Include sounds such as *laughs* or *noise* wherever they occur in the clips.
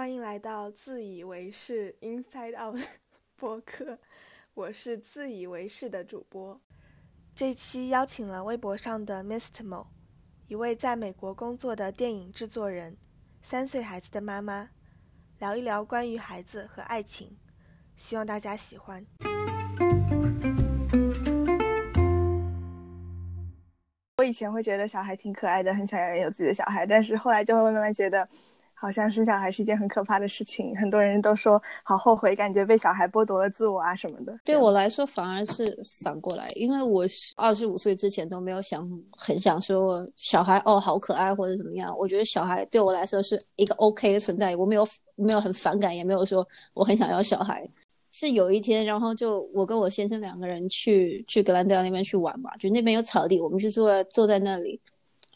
欢迎来到自以为是 Inside Out *laughs* 播客，我是自以为是的主播。这期邀请了微博上的 Mr. Mo，一位在美国工作的电影制作人，三岁孩子的妈妈，聊一聊关于孩子和爱情，希望大家喜欢。我以前会觉得小孩挺可爱的，很想要有自己的小孩，但是后来就会慢慢觉得。好像生小孩是一件很可怕的事情，很多人都说好后悔，感觉被小孩剥夺了自我啊什么的。对我来说反而是反过来，因为我二十五岁之前都没有想很想说小孩哦好可爱或者怎么样。我觉得小孩对我来说是一个 OK 的存在，我没有没有很反感，也没有说我很想要小孩。是有一天，然后就我跟我先生两个人去去格兰德那边去玩嘛，就那边有草地，我们就坐坐在那里。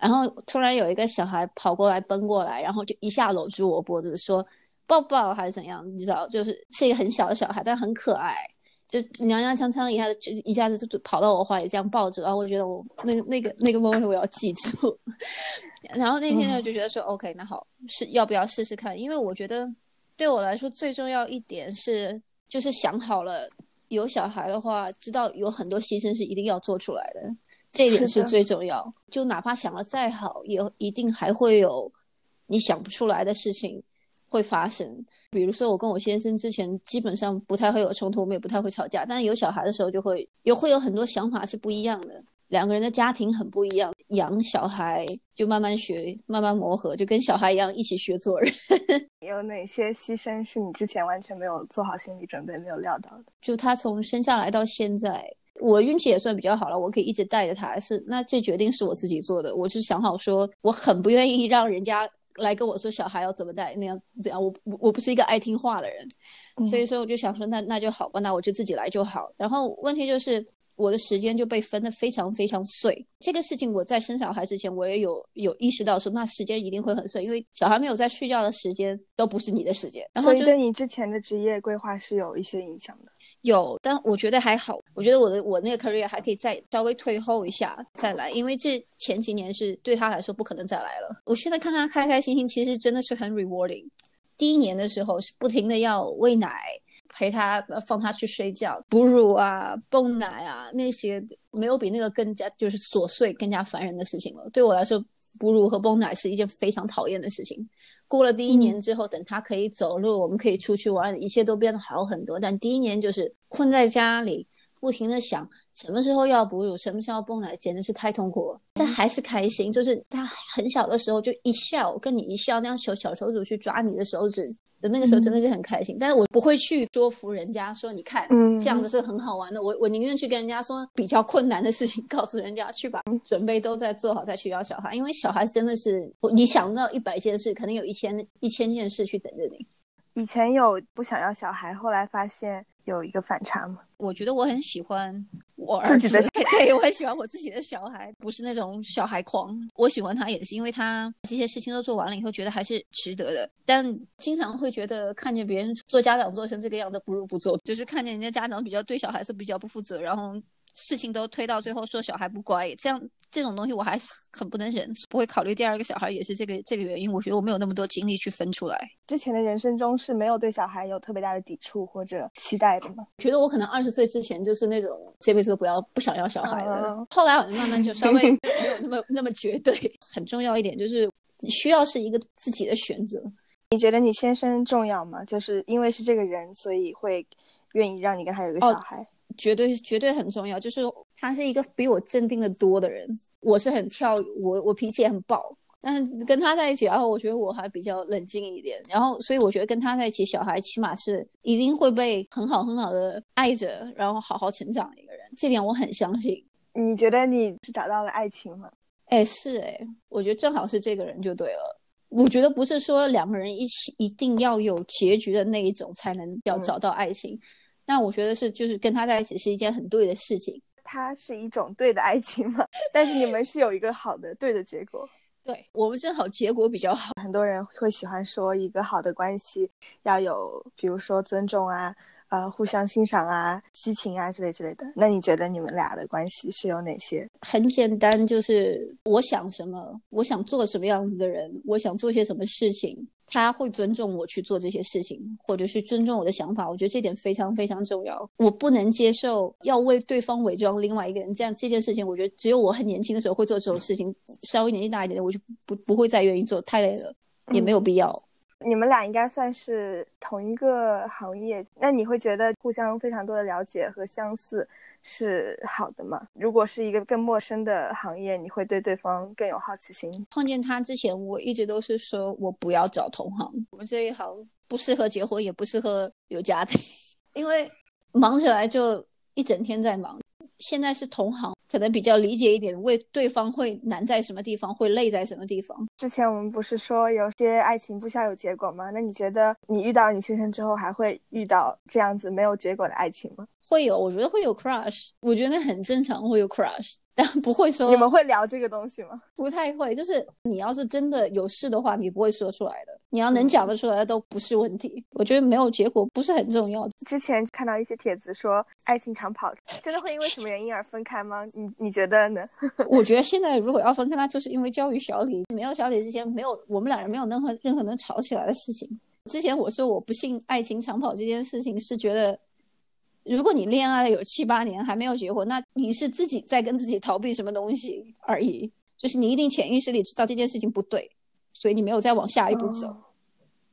然后突然有一个小孩跑过来奔过来，然后就一下搂住我脖子说抱抱还是怎样，你知道，就是是一个很小的小孩，但很可爱，就娘娘腔腔一下子就一下子就跑到我怀里这样抱着，然后我觉得我那个那个那个 moment 我要记住。*laughs* 然后那天呢就觉得说 OK，那好是要不要试试看？因为我觉得对我来说最重要一点是就是想好了有小孩的话，知道有很多牺牲是一定要做出来的。这一点是最重要，就哪怕想的再好，也一定还会有你想不出来的事情会发生。比如说，我跟我先生之前基本上不太会有冲突，我们也不太会吵架，但是有小孩的时候就会有会有很多想法是不一样的。两个人的家庭很不一样，养小孩就慢慢学，慢慢磨合，就跟小孩一样一起学做人。*laughs* 有哪些牺牲是你之前完全没有做好心理准备、没有料到的？就他从生下来到现在。我运气也算比较好了，我可以一直带着他。是那这决定是我自己做的，我就想好说，我很不愿意让人家来跟我说小孩要怎么带那样怎样。我我不是一个爱听话的人，所以说我就想说，那那就好吧，那我就自己来就好。然后问题就是我的时间就被分得非常非常碎。这个事情我在生小孩之前我也有有意识到说，那时间一定会很碎，因为小孩没有在睡觉的时间都不是你的时间。然后就对你之前的职业规划是有一些影响的。有，但我觉得还好。我觉得我的我那个 career 还可以再稍微退后一下再来，因为这前几年是对他来说不可能再来了。我现在看他开开心心，其实真的是很 rewarding。第一年的时候是不停的要喂奶，陪他放他去睡觉，哺乳啊、泵奶啊那些，没有比那个更加就是琐碎、更加烦人的事情了。对我来说，哺乳和泵奶是一件非常讨厌的事情。过了第一年之后，等他可以走路，我们可以出去玩，一切都变得好很多。但第一年就是困在家里，不停的想什么时候要哺乳，什么时候泵奶，简直是太痛苦了。但还是开心，就是他很小的时候就一笑，跟你一笑，那样小小手指去抓你的手指。那个时候真的是很开心，但是我不会去说服人家说，你看，嗯这样子是很好玩的。我我宁愿去跟人家说比较困难的事情，*laughs* 告诉人家去把 *laughs* 准备都在做好再去要小孩，因为小孩真的是你想到一百件事，可能有一千一千件事去等着你。以前有不想要小孩，后来发现有一个反差吗。我觉得我很喜欢我儿子，*laughs* 对我很喜欢我自己的小孩，不是那种小孩狂。我喜欢他也是因为他这些事情都做完了以后，觉得还是值得的。但经常会觉得看见别人做家长做成这个样子，不如不做。就是看见人家家长比较对小孩子比较不负责，然后。事情都推到最后，说小孩不乖，这样这种东西我还是很不能忍，不会考虑第二个小孩，也是这个这个原因。我觉得我没有那么多精力去分出来。之前的人生中是没有对小孩有特别大的抵触或者期待的吗？觉得我可能二十岁之前就是那种这辈子都不要不想要小孩的，后来好像慢慢就稍微 *laughs* 没有那么那么绝对。很重要一点就是需要是一个自己的选择。你觉得你先生重要吗？就是因为是这个人，所以会愿意让你跟他有个小孩。绝对绝对很重要，就是他是一个比我镇定的多的人，我是很跳，我我脾气也很暴，但是跟他在一起，然后我觉得我还比较冷静一点，然后所以我觉得跟他在一起，小孩起码是一定会被很好很好的爱着，然后好好成长的一个人，这点我很相信。你觉得你是找到了爱情吗？哎，是哎，我觉得正好是这个人就对了。我觉得不是说两个人一起一定要有结局的那一种才能要找到爱情。那我觉得是，就是跟他在一起是一件很对的事情。他是一种对的爱情嘛？*laughs* 但是你们是有一个好的对的结果。*laughs* 对我们正好结果比较好。很多人会喜欢说，一个好的关系要有，比如说尊重啊，呃互相欣赏啊、激情啊之类之类的。那你觉得你们俩的关系是有哪些？很简单，就是我想什么，我想做什么样子的人，我想做些什么事情。他会尊重我去做这些事情，或者是尊重我的想法，我觉得这点非常非常重要。我不能接受要为对方伪装另外一个人，这样这件事情，我觉得只有我很年轻的时候会做这种事情，稍微年纪大一点的，我就不不会再愿意做，太累了，也没有必要。你们俩应该算是同一个行业，那你会觉得互相非常多的了解和相似？是好的吗？如果是一个更陌生的行业，你会对对方更有好奇心。碰见他之前，我一直都是说我不要找同行，我们这一行不适合结婚，也不适合有家庭，*laughs* 因为忙起来就一整天在忙。现在是同行，可能比较理解一点，为对方会难在什么地方，会累在什么地方。之前我们不是说有些爱情不需要有结果吗？那你觉得你遇到你先生之后，还会遇到这样子没有结果的爱情吗？会有，我觉得会有 crush，我觉得很正常，会有 crush。*laughs* 但不会说，你们会聊这个东西吗？不太会，就是你要是真的有事的话，你不会说出来的。你要能讲得出来，都不是问题。我觉得没有结果不是很重要。之前看到一些帖子说，爱情长跑真的会因为什么原因而分开吗？你你觉得呢？*laughs* 我觉得现在如果要分开，那就是因为教育小李。没有小李之前，没有我们两人没有任何任何能吵起来的事情。之前我说我不信爱情长跑这件事情，是觉得。如果你恋爱了有七八年还没有结婚，那你是自己在跟自己逃避什么东西而已。就是你一定潜意识里知道这件事情不对，所以你没有再往下一步走。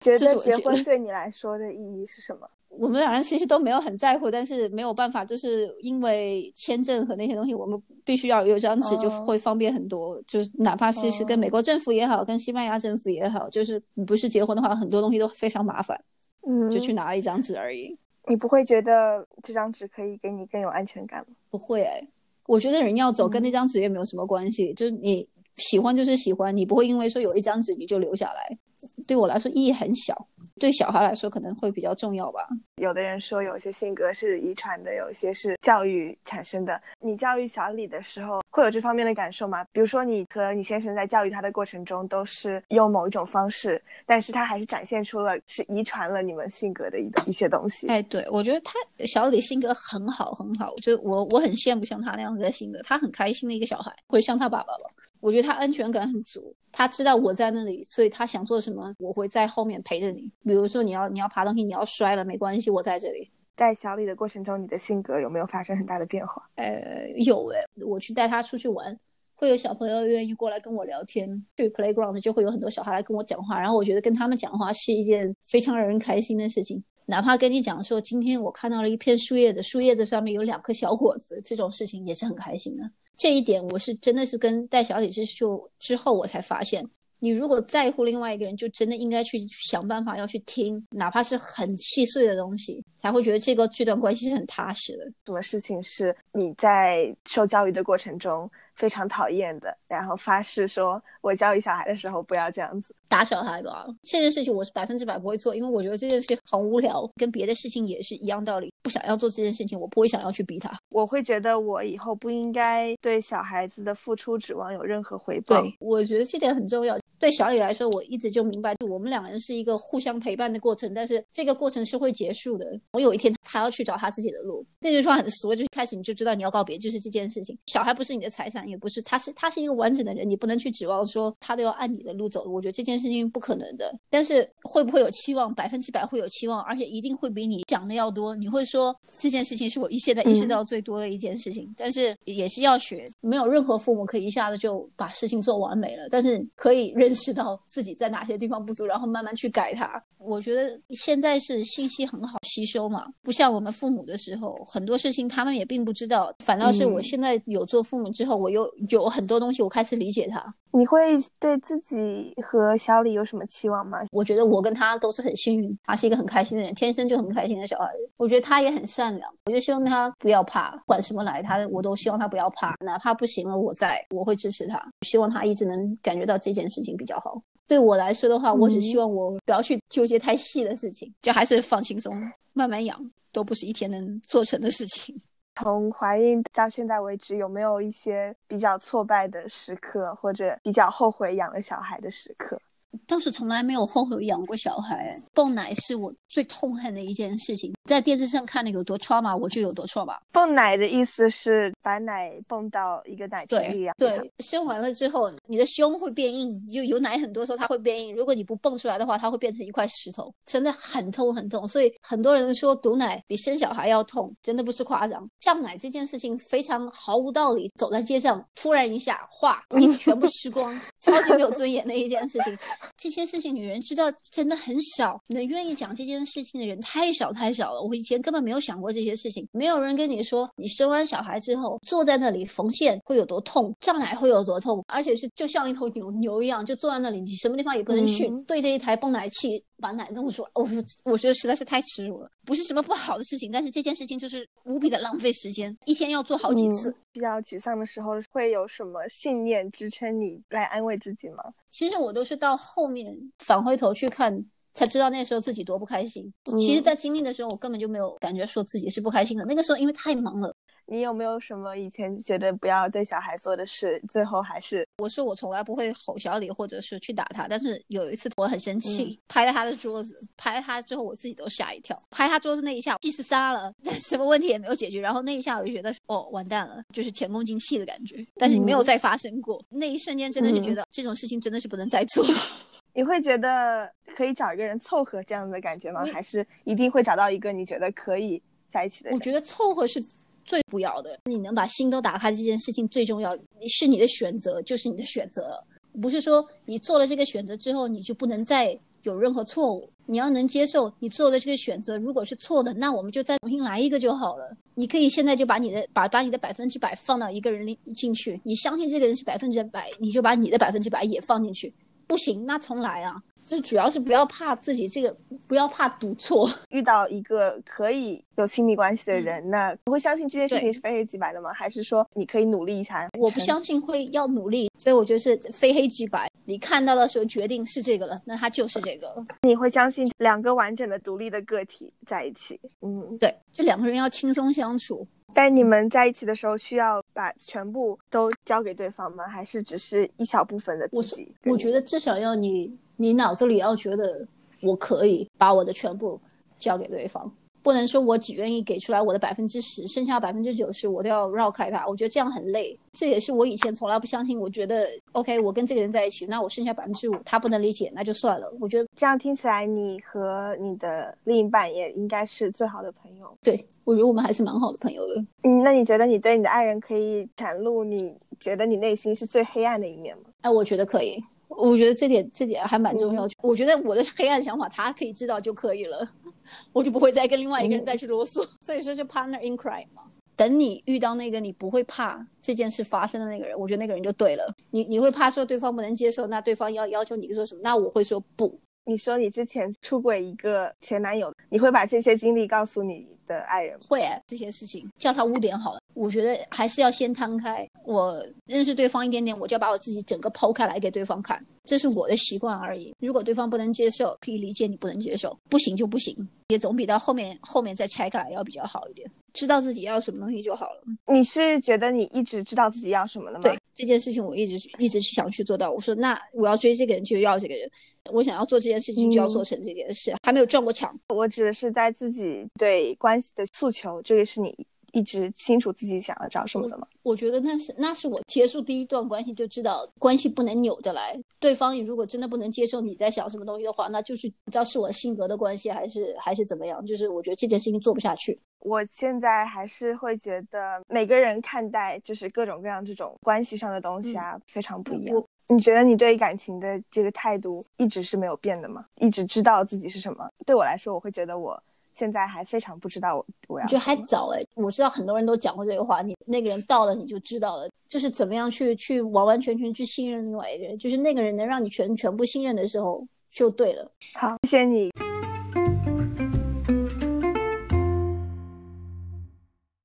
觉得结婚对你来说的意义是什么？*laughs* 我们两人其实都没有很在乎，但是没有办法，就是因为签证和那些东西，我们必须要有一张纸，就会方便很多。就是哪怕是是跟美国政府也好，跟西班牙政府也好，就是不是结婚的话，很多东西都非常麻烦。嗯，就去拿了一张纸而已。你不会觉得这张纸可以给你更有安全感吗？不会哎，我觉得人要走跟那张纸也没有什么关系，就是你喜欢就是喜欢，你不会因为说有一张纸你就留下来。对我来说意义很小，对小孩来说可能会比较重要吧。有的人说有些性格是遗传的，有些是教育产生的。你教育小李的时候会有这方面的感受吗？比如说你和你先生在教育他的过程中都是用某一种方式，但是他还是展现出了是遗传了你们性格的一一些东西。哎，对，我觉得他小李性格很好很好，就我我很羡慕像他那样子的性格，他很开心的一个小孩，会像他爸爸吧。我觉得他安全感很足，他知道我在那里，所以他想做什么，我会在后面陪着你。比如说你要你要爬东西，你要摔了没关系，我在这里。带小李的过程中，你的性格有没有发生很大的变化？呃，有诶，我去带他出去玩，会有小朋友愿意过来跟我聊天。去 playground 就会有很多小孩来跟我讲话，然后我觉得跟他们讲话是一件非常让人开心的事情。哪怕跟你讲说，今天我看到了一片树叶子，树叶子上面有两颗小果子，这种事情也是很开心的。这一点我是真的是跟带小李之秀之后我才发现，你如果在乎另外一个人，就真的应该去想办法要去听，哪怕是很细碎的东西，才会觉得这个这段关系是很踏实的。什么事情是你在受教育的过程中？非常讨厌的，然后发誓说，我教育小孩的时候不要这样子打小孩吧。这件事情我是百分之百不会做，因为我觉得这件事很无聊，跟别的事情也是一样道理。不想要做这件事情，我不会想要去逼他。我会觉得我以后不应该对小孩子的付出指望有任何回报。对，我觉得这点很重要。对小李来说，我一直就明白，我们两个人是一个互相陪伴的过程，但是这个过程是会结束的。我有一天他要去找他自己的路，那句话很俗，就开始你就知道你要告别，就是这件事情。小孩不是你的财产。也不是，他是他是一个完整的人，你不能去指望说他都要按你的路走。我觉得这件事情不可能的。但是会不会有期望？百分之百会有期望，而且一定会比你想的要多。你会说这件事情是我一现在意识到最多的一件事情，但是也是要学。没有任何父母可以一下子就把事情做完美了，但是可以认识到自己在哪些地方不足，然后慢慢去改它。我觉得现在是信息很好吸收嘛，不像我们父母的时候，很多事情他们也并不知道。反倒是我现在有做父母之后，我又有很多东西，我开始理解他。你会对自己和小李有什么期望吗？我觉得我跟他都是很幸运，他是一个很开心的人，天生就很开心的小孩。我觉得他也很善良，我就希望他不要怕，管什么来，他我都希望他不要怕，哪怕不行了，我在，我会支持他。希望他一直能感觉到这件事情比较好。对我来说的话，我只希望我不要去纠结太细的事情，就还是放轻松，慢慢养，都不是一天能做成的事情。*laughs* 从怀孕到现在为止，有没有一些比较挫败的时刻，或者比较后悔养了小孩的时刻？倒是从来没有后悔养过小孩。泵奶是我最痛恨的一件事情，在电视上看的有多 trauma，我就有多 trauma。泵奶的意思是把奶泵到一个奶瓶里啊，对，生完了之后，你的胸会变硬，就有奶很多时候它会变硬。如果你不泵出来的话，它会变成一块石头，真的很痛很痛。所以很多人说堵奶比生小孩要痛，真的不是夸张。胀奶这件事情非常毫无道理，走在街上突然一下，哗，衣服全部湿光，*laughs* 超级没有尊严的一件事情。这些事情女人知道真的很少，能愿意讲这件事情的人太少太少了。我以前根本没有想过这些事情，没有人跟你说，你生完小孩之后坐在那里缝线会有多痛，胀奶会有多痛，而且是就像一头牛牛一样，就坐在那里，你什么地方也不能去，对着一台泵奶器。把奶弄出来，我我觉得实在是太耻辱了，不是什么不好的事情，但是这件事情就是无比的浪费时间，一天要做好几次。比较沮丧的时候，会有什么信念支撑你来安慰自己吗？其实我都是到后面返回头去看，才知道那时候自己多不开心。其实，在经历的时候，我根本就没有感觉说自己是不开心的。那个时候因为太忙了。你有没有什么以前觉得不要对小孩做的事，最后还是？我说我从来不会吼小李，或者是去打他。但是有一次我很生气，拍了他的桌子，拍了他之后我自己都吓一跳。拍他桌子那一下，即使杀了，但什么问题也没有解决。然后那一下我就觉得，哦，完蛋了，就是前功尽弃的感觉。但是你没有再发生过，那一瞬间真的是觉得这种事情真的是不能再做。*laughs* 你会觉得可以找一个人凑合这样的感觉吗？还是一定会找到一个你觉得可以在一起的？我觉得凑合是。最不要的，你能把心都打开这件事情最重要，是你的选择，就是你的选择，不是说你做了这个选择之后，你就不能再有任何错误。你要能接受你做的这个选择，如果是错的，那我们就再重新来一个就好了。你可以现在就把你的把把你的百分之百放到一个人里进去，你相信这个人是百分之百，你就把你的百分之百也放进去。不行，那重来啊。这主要是不要怕自己这个，不要怕赌错。遇到一个可以有亲密关系的人，那你会相信这件事情是非黑即白的吗？还是说你可以努力一下？我不相信会要努力，所以我觉得是非黑即白。你看到的时候决定是这个了，那他就是这个。你会相信两个完整的独立的个体在一起？嗯，对，就两个人要轻松相处。但你们在一起的时候，需要把全部都交给对方吗？还是只是一小部分的自己？我觉得至少要你。你脑子里要觉得我可以把我的全部交给对方，不能说我只愿意给出来我的百分之十，剩下百分之九十我都要绕开他。我觉得这样很累，这也是我以前从来不相信。我觉得 OK，我跟这个人在一起，那我剩下百分之五他不能理解，那就算了。我觉得这样听起来，你和你的另一半也应该是最好的朋友。对，我觉得我们还是蛮好的朋友的。嗯，那你觉得你对你的爱人可以袒露你觉得你内心是最黑暗的一面吗？哎，我觉得可以。我觉得这点这点还蛮重要。我觉得我的黑暗想法他可以知道就可以了，*laughs* 我就不会再跟另外一个人再去啰嗦。*laughs* 所以说是 partner in crime 嘛。等你遇到那个你不会怕这件事发生的那个人，我觉得那个人就对了。你你会怕说对方不能接受，那对方要要求你说什么？那我会说不。你说你之前出轨一个前男友，你会把这些经历告诉你的爱人？会，这些事情叫他污点好了。我觉得还是要先摊开，我认识对方一点点，我就要把我自己整个剖开来给对方看，这是我的习惯而已。如果对方不能接受，可以理解你不能接受，不行就不行，也总比到后面后面再拆开来要比较好一点。知道自己要什么东西就好了。你是觉得你一直知道自己要什么的吗？对这件事情，我一直一直想去做到。我说，那我要追这个人就要这个人。我想要做这件事情，就要做成这件事，还没有撞过墙。我指的是在自己对关系的诉求，这个是你一直清楚自己想要找什么的吗？我觉得那是那是我结束第一段关系就知道，关系不能扭着来。对方如果真的不能接受你在想什么东西的话，那就是不知道是我性格的关系，还是还是怎么样。就是我觉得这件事情做不下去。我现在还是会觉得每个人看待就是各种各样这种关系上的东西啊，非常不一样。你觉得你对感情的这个态度一直是没有变的吗？一直知道自己是什么？对我来说，我会觉得我现在还非常不知道我我要。我觉得还早哎，我知道很多人都讲过这个话，你那个人到了你就知道了，就是怎么样去去完完全全去信任另外一个人，就是那个人能让你全全部信任的时候就对了。好，谢谢你。